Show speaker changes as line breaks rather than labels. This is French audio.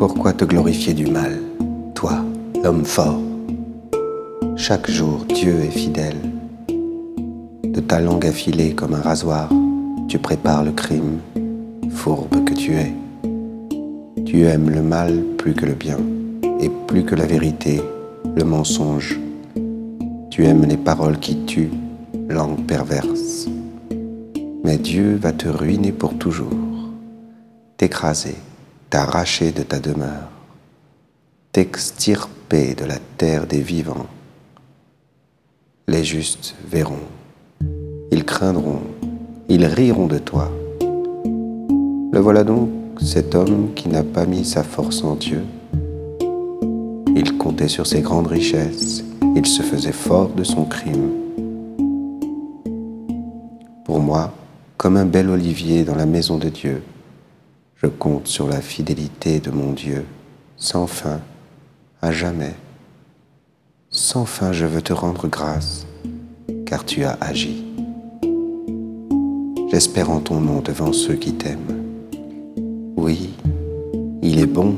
Pourquoi te glorifier du mal, toi, l'homme fort? Chaque jour, Dieu est fidèle. De ta langue affilée comme un rasoir, tu prépares le crime, fourbe que tu es. Tu aimes le mal plus que le bien, et plus que la vérité, le mensonge. Tu aimes les paroles qui tuent, langue perverse. Mais Dieu va te ruiner pour toujours, t'écraser, t'arracher de ta demeure, t'extirper de la terre des vivants. Les justes verront, ils craindront, ils riront de toi. Le voilà donc cet homme qui n'a pas mis sa force en Dieu. Il comptait sur ses grandes richesses, il se faisait fort de son crime. Pour moi, comme un bel olivier dans la maison de Dieu, je compte sur la fidélité de mon Dieu, sans fin, à jamais. Sans fin, je veux te rendre grâce, car tu as agi. J'espère en ton nom devant ceux qui t'aiment. Oui, il est bon